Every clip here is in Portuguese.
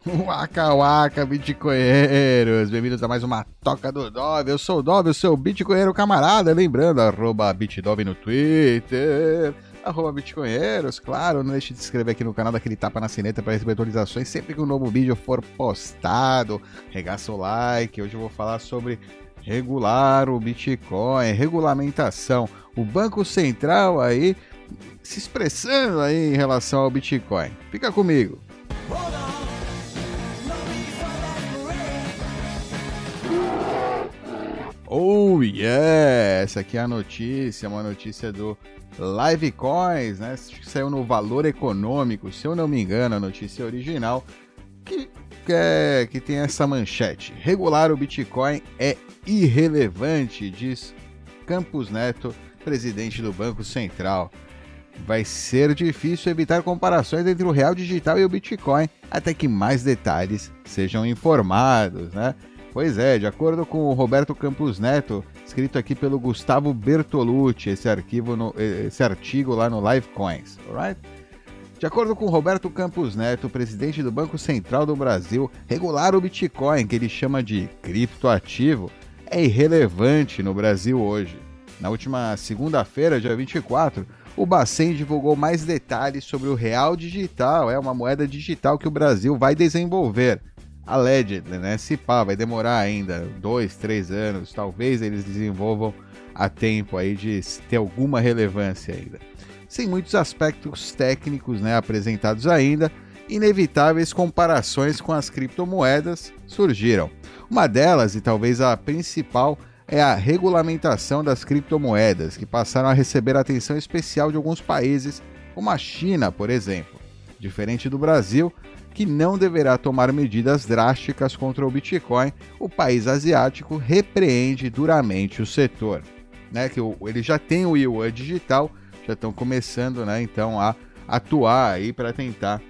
Waka waka, bitcoinheiros! Bem-vindos a mais uma Toca do Dove. Eu sou o Dove, o seu bitcoinheiro camarada. Lembrando, arroba bitdove no Twitter. Arroba bitcoinheiros, claro. Não deixe de se inscrever aqui no canal, daquele tapa na sineta para receber atualizações sempre que um novo vídeo for postado. Regaça o like. Hoje eu vou falar sobre regular o Bitcoin, regulamentação. O Banco Central aí se expressando aí em relação ao Bitcoin. Fica comigo. Oh yeah! Essa aqui é a notícia, uma notícia do Live Coins, né? Saiu no Valor Econômico, se eu não me engano, a notícia original, que, que, é, que tem essa manchete. Regular o Bitcoin é irrelevante, diz Campos Neto, presidente do Banco Central. Vai ser difícil evitar comparações entre o real digital e o Bitcoin, até que mais detalhes sejam informados, né? Pois é, de acordo com o Roberto Campos Neto, escrito aqui pelo Gustavo Bertolucci, esse, arquivo no, esse artigo lá no Livecoins, alright? De acordo com Roberto Campos Neto, presidente do Banco Central do Brasil, regular o Bitcoin, que ele chama de criptoativo, é irrelevante no Brasil hoje. Na última segunda-feira, dia 24, o Bacen divulgou mais detalhes sobre o real digital, é uma moeda digital que o Brasil vai desenvolver allegedly, né? Se pá, vai demorar ainda dois, três anos, talvez eles desenvolvam a tempo aí de ter alguma relevância ainda. Sem muitos aspectos técnicos né, apresentados ainda, inevitáveis comparações com as criptomoedas surgiram. Uma delas, e talvez a principal, é a regulamentação das criptomoedas, que passaram a receber atenção especial de alguns países, como a China, por exemplo. Diferente do Brasil, que não deverá tomar medidas drásticas contra o Bitcoin, o país asiático repreende duramente o setor. Né, que ele já tem o yuan digital, já estão começando, né, então a atuar aí para tentar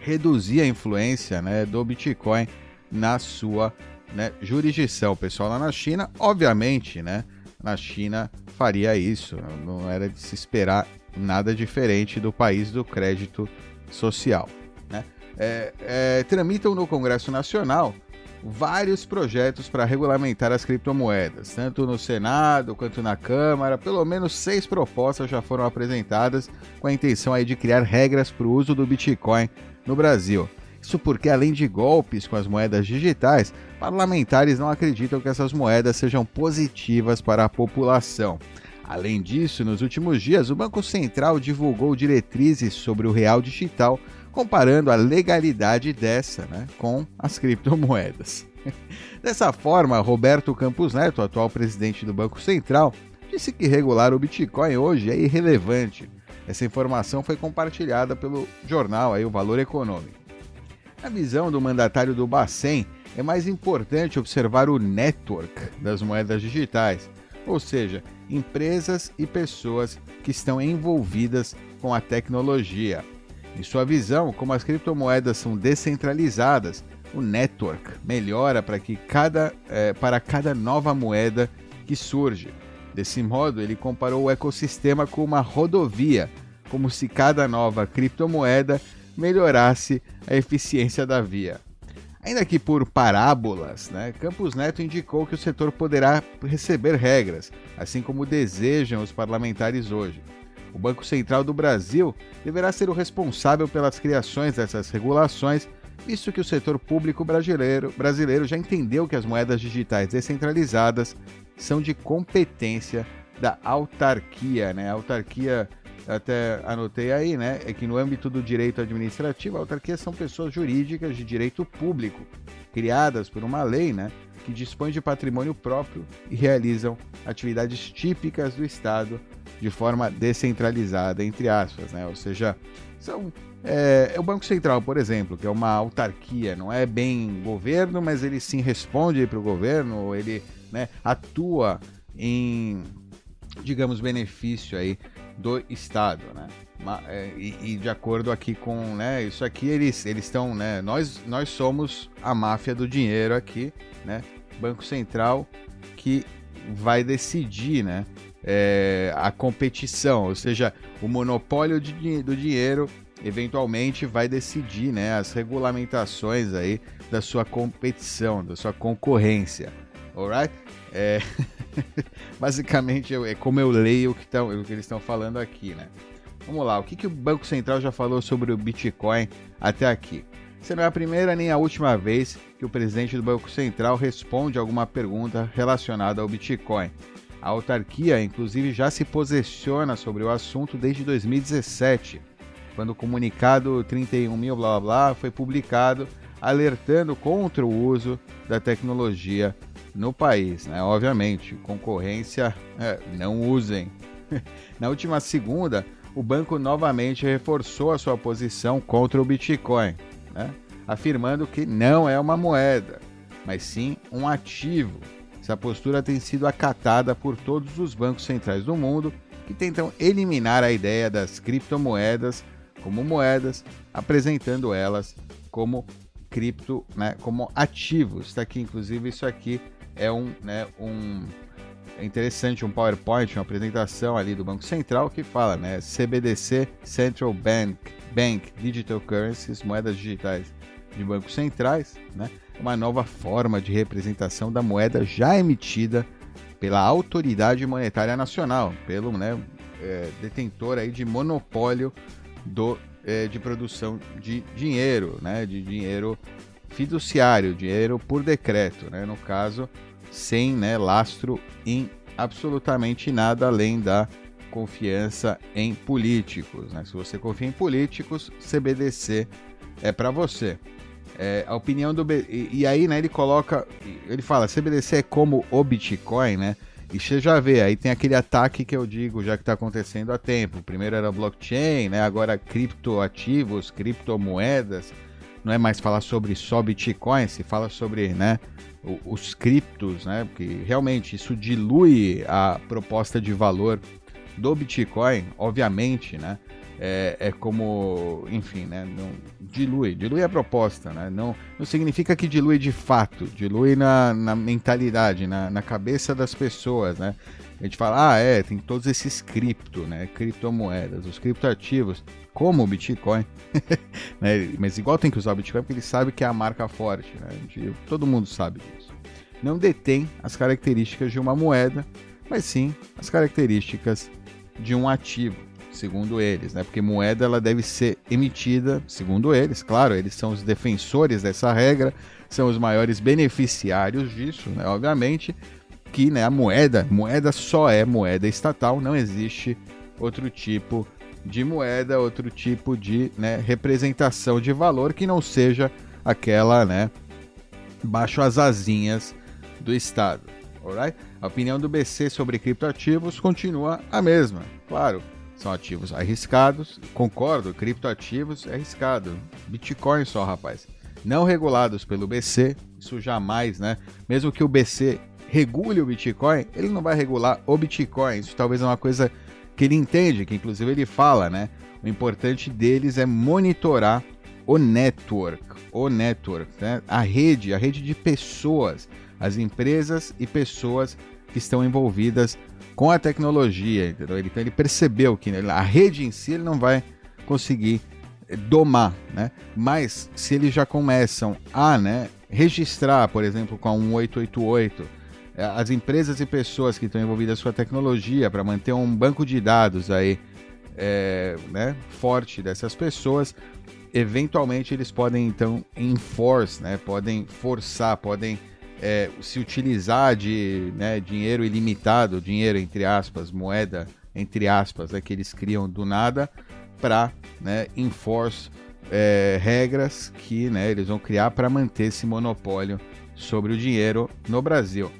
reduzir a influência, né, do Bitcoin na sua né, jurisdição. O pessoal lá na China, obviamente, né, na China faria isso. Não era de se esperar nada diferente do país do crédito social é, é, tramitam no Congresso Nacional vários projetos para regulamentar as criptomoedas, tanto no Senado quanto na Câmara. Pelo menos seis propostas já foram apresentadas com a intenção aí de criar regras para o uso do Bitcoin no Brasil. Isso porque, além de golpes com as moedas digitais, parlamentares não acreditam que essas moedas sejam positivas para a população. Além disso, nos últimos dias, o Banco Central divulgou diretrizes sobre o real digital comparando a legalidade dessa né, com as criptomoedas. Dessa forma, Roberto Campos Neto, atual presidente do Banco Central, disse que regular o Bitcoin hoje é irrelevante. Essa informação foi compartilhada pelo jornal aí, O Valor Econômico. Na visão do mandatário do Bacen, é mais importante observar o network das moedas digitais, ou seja, empresas e pessoas que estão envolvidas com a tecnologia. Em sua visão, como as criptomoedas são descentralizadas, o network melhora para, que cada, é, para cada nova moeda que surge. Desse modo, ele comparou o ecossistema com uma rodovia, como se cada nova criptomoeda melhorasse a eficiência da via. Ainda que por parábolas, né, Campos Neto indicou que o setor poderá receber regras, assim como desejam os parlamentares hoje. O Banco Central do Brasil deverá ser o responsável pelas criações dessas regulações, visto que o setor público brasileiro, brasileiro já entendeu que as moedas digitais descentralizadas são de competência da autarquia, né? A autarquia, até anotei aí, né? É que no âmbito do direito administrativo, a autarquia são pessoas jurídicas de direito público, criadas por uma lei, né? Que dispõe de patrimônio próprio e realizam atividades típicas do Estado de forma descentralizada, entre aspas, né? Ou seja, são é, é, o Banco Central, por exemplo, que é uma autarquia, não é bem governo, mas ele sim responde para o governo, ele né, atua em, digamos, benefício aí do Estado, né? É, e, e, de acordo aqui com né, isso aqui, eles eles estão, né? Nós, nós somos a máfia do dinheiro aqui, né? Banco Central que vai decidir, né? É, a competição, ou seja, o monopólio de, do dinheiro eventualmente vai decidir né, as regulamentações aí da sua competição, da sua concorrência. Alright? É... Basicamente é como eu leio o que, tão, o que eles estão falando aqui, né? Vamos lá, o que, que o Banco Central já falou sobre o Bitcoin até aqui? Isso não é a primeira nem a última vez que o presidente do Banco Central responde alguma pergunta relacionada ao Bitcoin. A autarquia, inclusive, já se posiciona sobre o assunto desde 2017, quando o comunicado 31 mil blá blá blá foi publicado alertando contra o uso da tecnologia no país. Né? Obviamente, concorrência, é, não usem. Na última segunda, o banco novamente reforçou a sua posição contra o Bitcoin, né? afirmando que não é uma moeda, mas sim um ativo. Essa postura tem sido acatada por todos os bancos centrais do mundo que tentam eliminar a ideia das criptomoedas como moedas, apresentando elas como cripto, né, como ativos. Está aqui, inclusive, isso aqui é um, né, um é interessante um PowerPoint, uma apresentação ali do Banco Central que fala, né, CBDC, Central Bank, Bank Digital Currencies, moedas digitais de bancos centrais, né, uma nova forma de representação da moeda já emitida pela Autoridade Monetária Nacional, pelo né, é, detentor aí de monopólio do, é, de produção de dinheiro, né, de dinheiro fiduciário, dinheiro por decreto, né, no caso sem né, lastro em absolutamente nada além da confiança em políticos. Né? Se você confia em políticos, CBDC é para você. É, a opinião do e, e, aí né, ele coloca, ele fala, CBDC é como o Bitcoin, né? E você já vê, aí tem aquele ataque que eu digo, já que está acontecendo há tempo. Primeiro era blockchain, né? Agora criptoativos, criptomoedas. Não é mais falar sobre só Bitcoin, se fala sobre, né? os criptos, né? Porque realmente isso dilui a proposta de valor do Bitcoin, obviamente, né? É, é como, enfim, né? Não, dilui, dilui a proposta, né? Não, não significa que dilui de fato, dilui na, na mentalidade, na, na cabeça das pessoas, né? A gente fala, ah, é, tem todos esses cripto, né? Criptomoedas, os criptoativos, como o Bitcoin. né? Mas igual tem que usar o Bitcoin porque ele sabe que é a marca forte, né? Todo mundo sabe disso. Não detém as características de uma moeda, mas sim as características de um ativo, segundo eles, né? Porque moeda ela deve ser emitida, segundo eles, claro, eles são os defensores dessa regra, são os maiores beneficiários disso, né? Obviamente, que né, a moeda, moeda só é moeda estatal, não existe outro tipo de moeda, outro tipo de né, representação de valor que não seja aquela, né, baixo as asinhas do Estado. Alright? A opinião do BC sobre criptoativos continua a mesma. Claro, são ativos arriscados. Concordo, criptoativos é arriscado. Bitcoin só, rapaz. Não regulados pelo BC, isso jamais, né? Mesmo que o BC regule o Bitcoin, ele não vai regular o Bitcoin. Isso talvez é uma coisa que ele entende, que inclusive ele fala, né? O importante deles é monitorar o network, o network, né? A rede, a rede de pessoas, as empresas e pessoas que estão envolvidas com a tecnologia, entendeu? Então ele percebeu que a rede em si ele não vai conseguir domar, né? Mas se eles já começam a, né, registrar, por exemplo, com a 1888 é, as empresas e pessoas que estão envolvidas com a tecnologia para manter um banco de dados aí é, né, forte dessas pessoas, eventualmente eles podem então enforce, né, podem forçar, podem é, se utilizar de né, dinheiro ilimitado, dinheiro entre aspas, moeda entre aspas, é que eles criam do nada para né, enforce é, regras que né, eles vão criar para manter esse monopólio sobre o dinheiro no Brasil.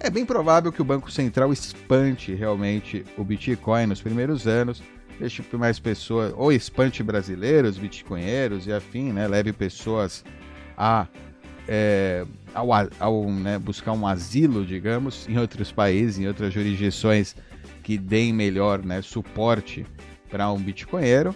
É bem provável que o Banco Central espante realmente o Bitcoin nos primeiros anos, deixe mais pessoas, ou espante brasileiros, bitcoinheiros e afim, né? Leve pessoas a é, ao, ao né, buscar um asilo, digamos, em outros países, em outras jurisdições que deem melhor né, suporte para um bitcoinheiro.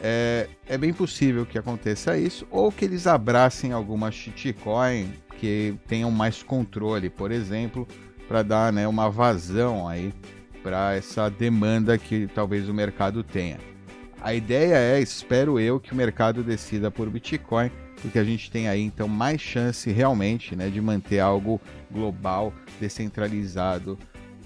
É, é bem possível que aconteça isso, ou que eles abracem alguma shitcoin que tenham mais controle, por exemplo, para dar né, uma vazão aí para essa demanda que talvez o mercado tenha. a ideia é, espero eu, que o mercado decida por Bitcoin, porque a gente tem aí então mais chance realmente né, de manter algo global, descentralizado,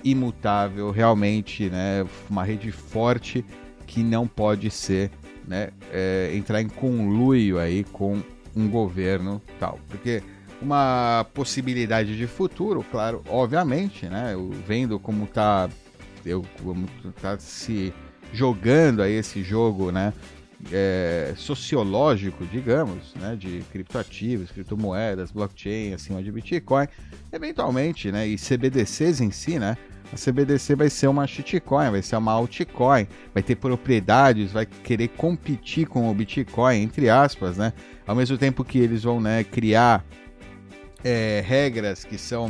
imutável, realmente né, uma rede forte que não pode ser né, é, entrar em conluio aí com um governo tal, porque uma possibilidade de futuro, claro, obviamente, né, vendo como está eu tá se jogando aí esse jogo, né, é, sociológico, digamos, né, de criptoativos, criptomoedas, blockchain acima de Bitcoin, eventualmente, né, e CBDCs em si, né, a CBDC vai ser uma shitcoin, vai ser uma altcoin, vai ter propriedades, vai querer competir com o Bitcoin, entre aspas, né? Ao mesmo tempo que eles vão né, criar é, regras que são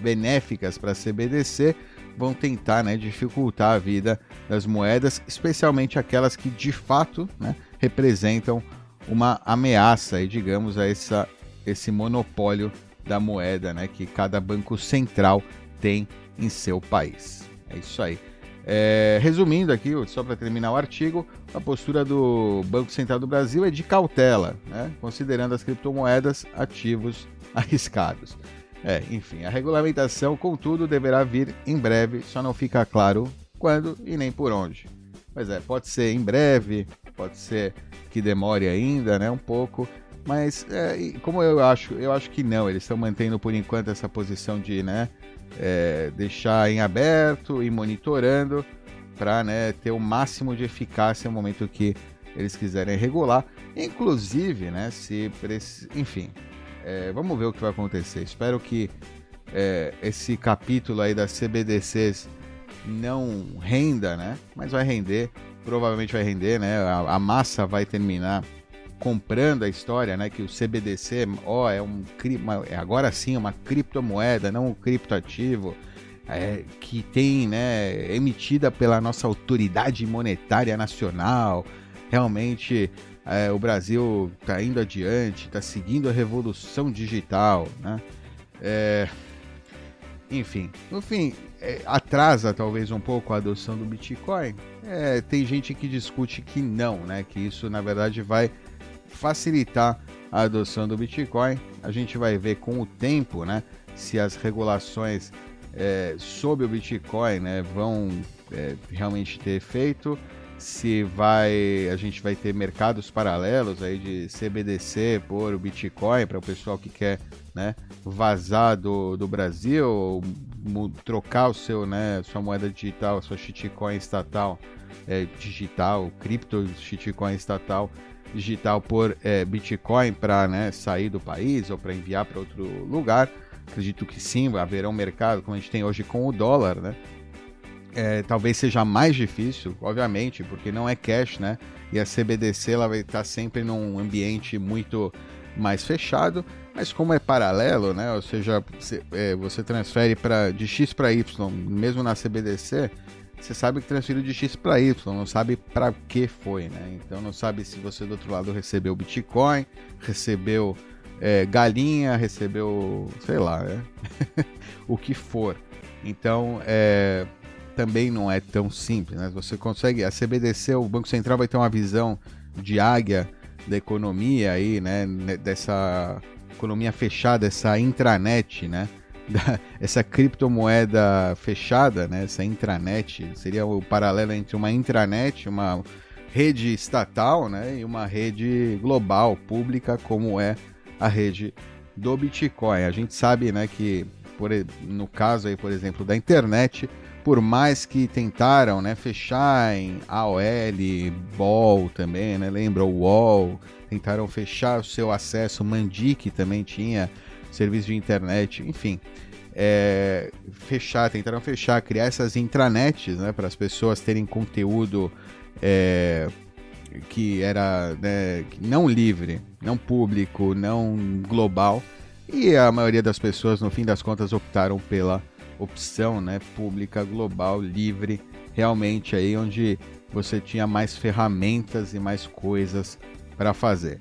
benéficas para a CBDC, vão tentar né, dificultar a vida das moedas, especialmente aquelas que de fato né, representam uma ameaça, digamos, a essa, esse monopólio da moeda né, que cada banco central tem em seu país. É isso aí. É, resumindo aqui, só para terminar o artigo, a postura do Banco Central do Brasil é de cautela, né, considerando as criptomoedas ativos arriscados. É, enfim, a regulamentação, contudo, deverá vir em breve, só não fica claro quando e nem por onde. Pois é, pode ser em breve, pode ser que demore ainda, né, um pouco, mas é, como eu acho, eu acho que não, eles estão mantendo por enquanto essa posição de, né, é, deixar em aberto e monitorando para né, ter o máximo de eficácia no momento que eles quiserem regular. Inclusive, né, se enfim, é, vamos ver o que vai acontecer. Espero que é, esse capítulo aí das CBDCs não renda, né? Mas vai render, provavelmente vai render, né? A, a massa vai terminar comprando a história, né, que o CBDC, ó, é um é agora sim uma criptomoeda, não um criptoativo, é, que tem, né, emitida pela nossa autoridade monetária nacional. Realmente é, o Brasil está indo adiante, está seguindo a revolução digital, né? É, enfim, no fim, é, atrasa talvez um pouco a adoção do Bitcoin. É, tem gente que discute que não, né? Que isso na verdade vai facilitar a adoção do Bitcoin. A gente vai ver com o tempo, né, se as regulações é, sobre o Bitcoin, né, vão é, realmente ter efeito, se vai, a gente vai ter mercados paralelos aí de CBDC por o Bitcoin para o pessoal que quer, né, vazar do, do Brasil, trocar o seu, né, sua moeda digital, sua shitcoin estatal, é, digital, cripto shitcoin estatal digital por é, Bitcoin para né, sair do país ou para enviar para outro lugar. Acredito que sim, haverá um mercado como a gente tem hoje com o dólar, né? É, talvez seja mais difícil, obviamente, porque não é cash, né? E a CBDC ela vai estar sempre num ambiente muito mais fechado, mas como é paralelo, né? Ou seja, você, é, você transfere para de X para Y, mesmo na CBDC, você sabe que transferiu de X para Y, não sabe para que foi, né? Então não sabe se você do outro lado recebeu Bitcoin, recebeu é, galinha, recebeu, sei lá, né? o que for. Então é, também não é tão simples, né? Você consegue, a CBDC, o Banco Central vai ter uma visão de águia da economia aí, né? Dessa economia fechada, essa intranet, né? da, essa criptomoeda fechada, né, essa intranet, seria o paralelo entre uma intranet, uma rede estatal né, e uma rede global, pública, como é a rede do Bitcoin. A gente sabe né, que, por, no caso aí, por exemplo, da internet, por mais que tentaram né, fechar em AOL, BOL também, né, lembra o UOL, tentaram fechar o seu acesso, Mandic também tinha serviço de internet, enfim. É, fechar, tentaram fechar, criar essas intranets, né, para as pessoas terem conteúdo é, que era né, não livre, não público, não global. E a maioria das pessoas, no fim das contas, optaram pela opção né, pública, global, livre, realmente aí onde você tinha mais ferramentas e mais coisas para fazer.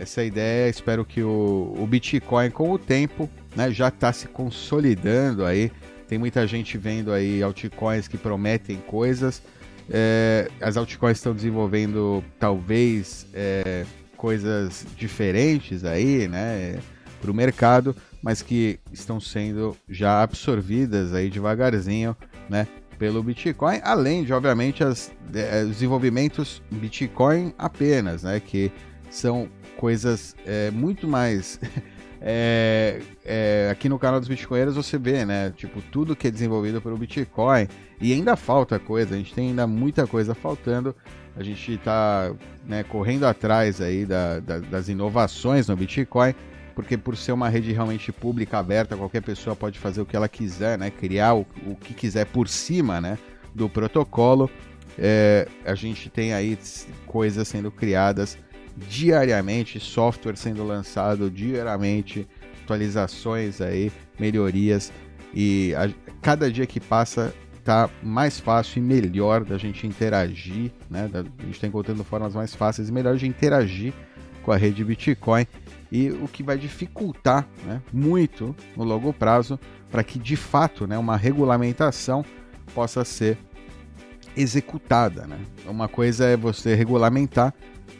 Essa é ideia, espero que o, o Bitcoin com o tempo né, já está se consolidando aí. Tem muita gente vendo aí altcoins que prometem coisas. É, as altcoins estão desenvolvendo talvez é, coisas diferentes aí, né, para o mercado, mas que estão sendo já absorvidas aí devagarzinho, né, pelo Bitcoin, além de, obviamente, as, os desenvolvimentos Bitcoin apenas, né, que são coisas é, muito mais é, é, aqui no canal dos Bitcoinheiros você vê, né? Tipo, tudo que é desenvolvido pelo Bitcoin e ainda falta coisa, a gente tem ainda muita coisa faltando. A gente está né, correndo atrás aí da, da, das inovações no Bitcoin, porque por ser uma rede realmente pública, aberta, qualquer pessoa pode fazer o que ela quiser, né? Criar o, o que quiser por cima, né? Do protocolo. É, a gente tem aí coisas sendo criadas diariamente, software sendo lançado diariamente, atualizações aí, melhorias e a, cada dia que passa tá mais fácil e melhor da gente interagir, né? Da, a gente está encontrando formas mais fáceis e melhores de interagir com a rede Bitcoin e o que vai dificultar né, muito no longo prazo para que de fato né, uma regulamentação possa ser executada. Né? Uma coisa é você regulamentar,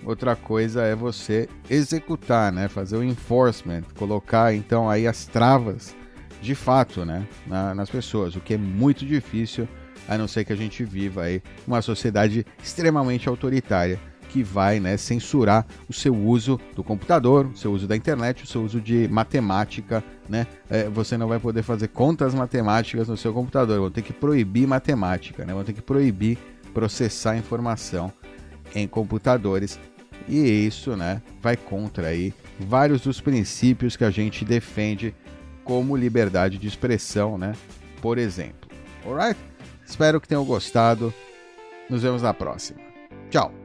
Outra coisa é você executar, né? Fazer o enforcement, colocar então aí as travas de fato, né? Na, nas pessoas, o que é muito difícil, a não ser que a gente viva aí uma sociedade extremamente autoritária que vai né, censurar o seu uso do computador, o seu uso da internet, o seu uso de matemática, né? É, você não vai poder fazer contas matemáticas no seu computador, vão ter que proibir matemática, né? Vão ter que proibir processar informação em computadores e isso, né, vai contra aí vários dos princípios que a gente defende como liberdade de expressão, né? Por exemplo. Alright? Espero que tenham gostado. Nos vemos na próxima. Tchau.